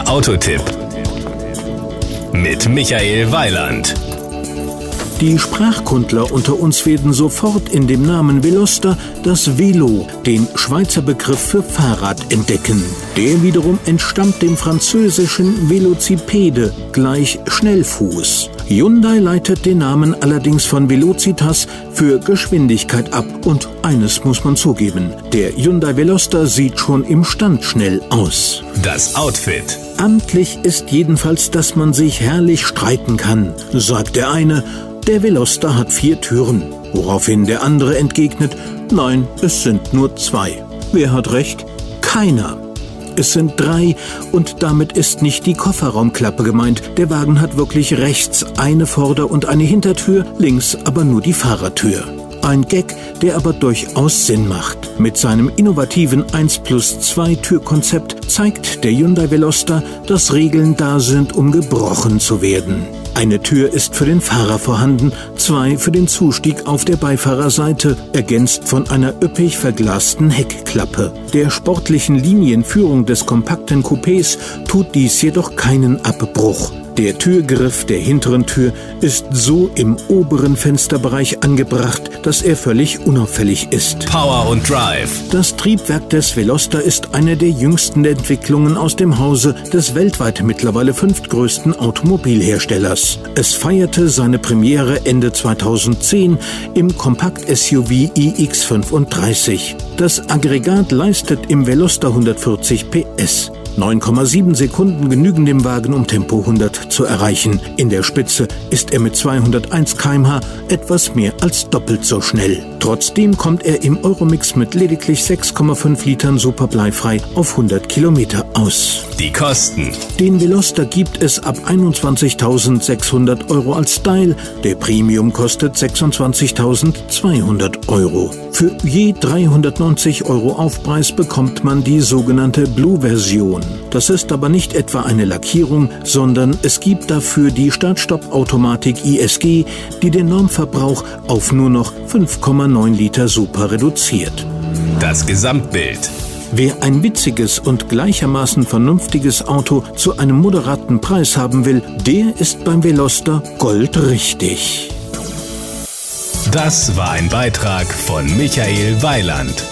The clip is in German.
Der Autotipp mit Michael Weiland. Die Sprachkundler unter uns werden sofort in dem Namen Veloster das Velo, den Schweizer Begriff für Fahrrad, entdecken. Der wiederum entstammt dem französischen Velocipede, gleich Schnellfuß. Hyundai leitet den Namen allerdings von Velocitas für Geschwindigkeit ab und eines muss man zugeben, der Hyundai Veloster sieht schon im Stand schnell aus. Das Outfit. Amtlich ist jedenfalls, dass man sich herrlich streiten kann, sagt der eine der Veloster hat vier Türen, woraufhin der andere entgegnet, nein, es sind nur zwei. Wer hat recht? Keiner. Es sind drei und damit ist nicht die Kofferraumklappe gemeint. Der Wagen hat wirklich rechts eine Vorder- und eine Hintertür, links aber nur die Fahrertür. Ein Gag, der aber durchaus Sinn macht. Mit seinem innovativen 1 plus 2 Türkonzept zeigt der Hyundai Veloster, dass Regeln da sind, um gebrochen zu werden. Eine Tür ist für den Fahrer vorhanden, zwei für den Zustieg auf der Beifahrerseite, ergänzt von einer üppig verglasten Heckklappe. Der sportlichen Linienführung des kompakten Coupés tut dies jedoch keinen Abbruch. Der Türgriff der hinteren Tür ist so im oberen Fensterbereich angebracht, dass er völlig unauffällig ist. Power und Drive. Das Triebwerk des Veloster ist eine der jüngsten Entwicklungen aus dem Hause des weltweit mittlerweile fünftgrößten Automobilherstellers. Es feierte seine Premiere Ende 2010 im Kompakt-SUV iX35. Das Aggregat leistet im Veloster 140 PS. 9,7 Sekunden genügen dem Wagen, um Tempo 100 zu erreichen. In der Spitze ist er mit 201 km/h etwas mehr als doppelt so schnell. Trotzdem kommt er im Euromix mit lediglich 6,5 Litern superbleifrei auf 100 Kilometer aus. Die Kosten. Den Veloster gibt es ab 21.600 Euro als Style. Der Premium kostet 26.200 Euro. Für je 390 Euro Aufpreis bekommt man die sogenannte Blue-Version. Das ist aber nicht etwa eine Lackierung, sondern es gibt dafür die Start-Stopp-Automatik ISG, die den Normverbrauch auf nur noch 5,9 Liter Super reduziert. Das Gesamtbild. Wer ein witziges und gleichermaßen vernünftiges Auto zu einem moderaten Preis haben will, der ist beim Veloster goldrichtig. Das war ein Beitrag von Michael Weiland.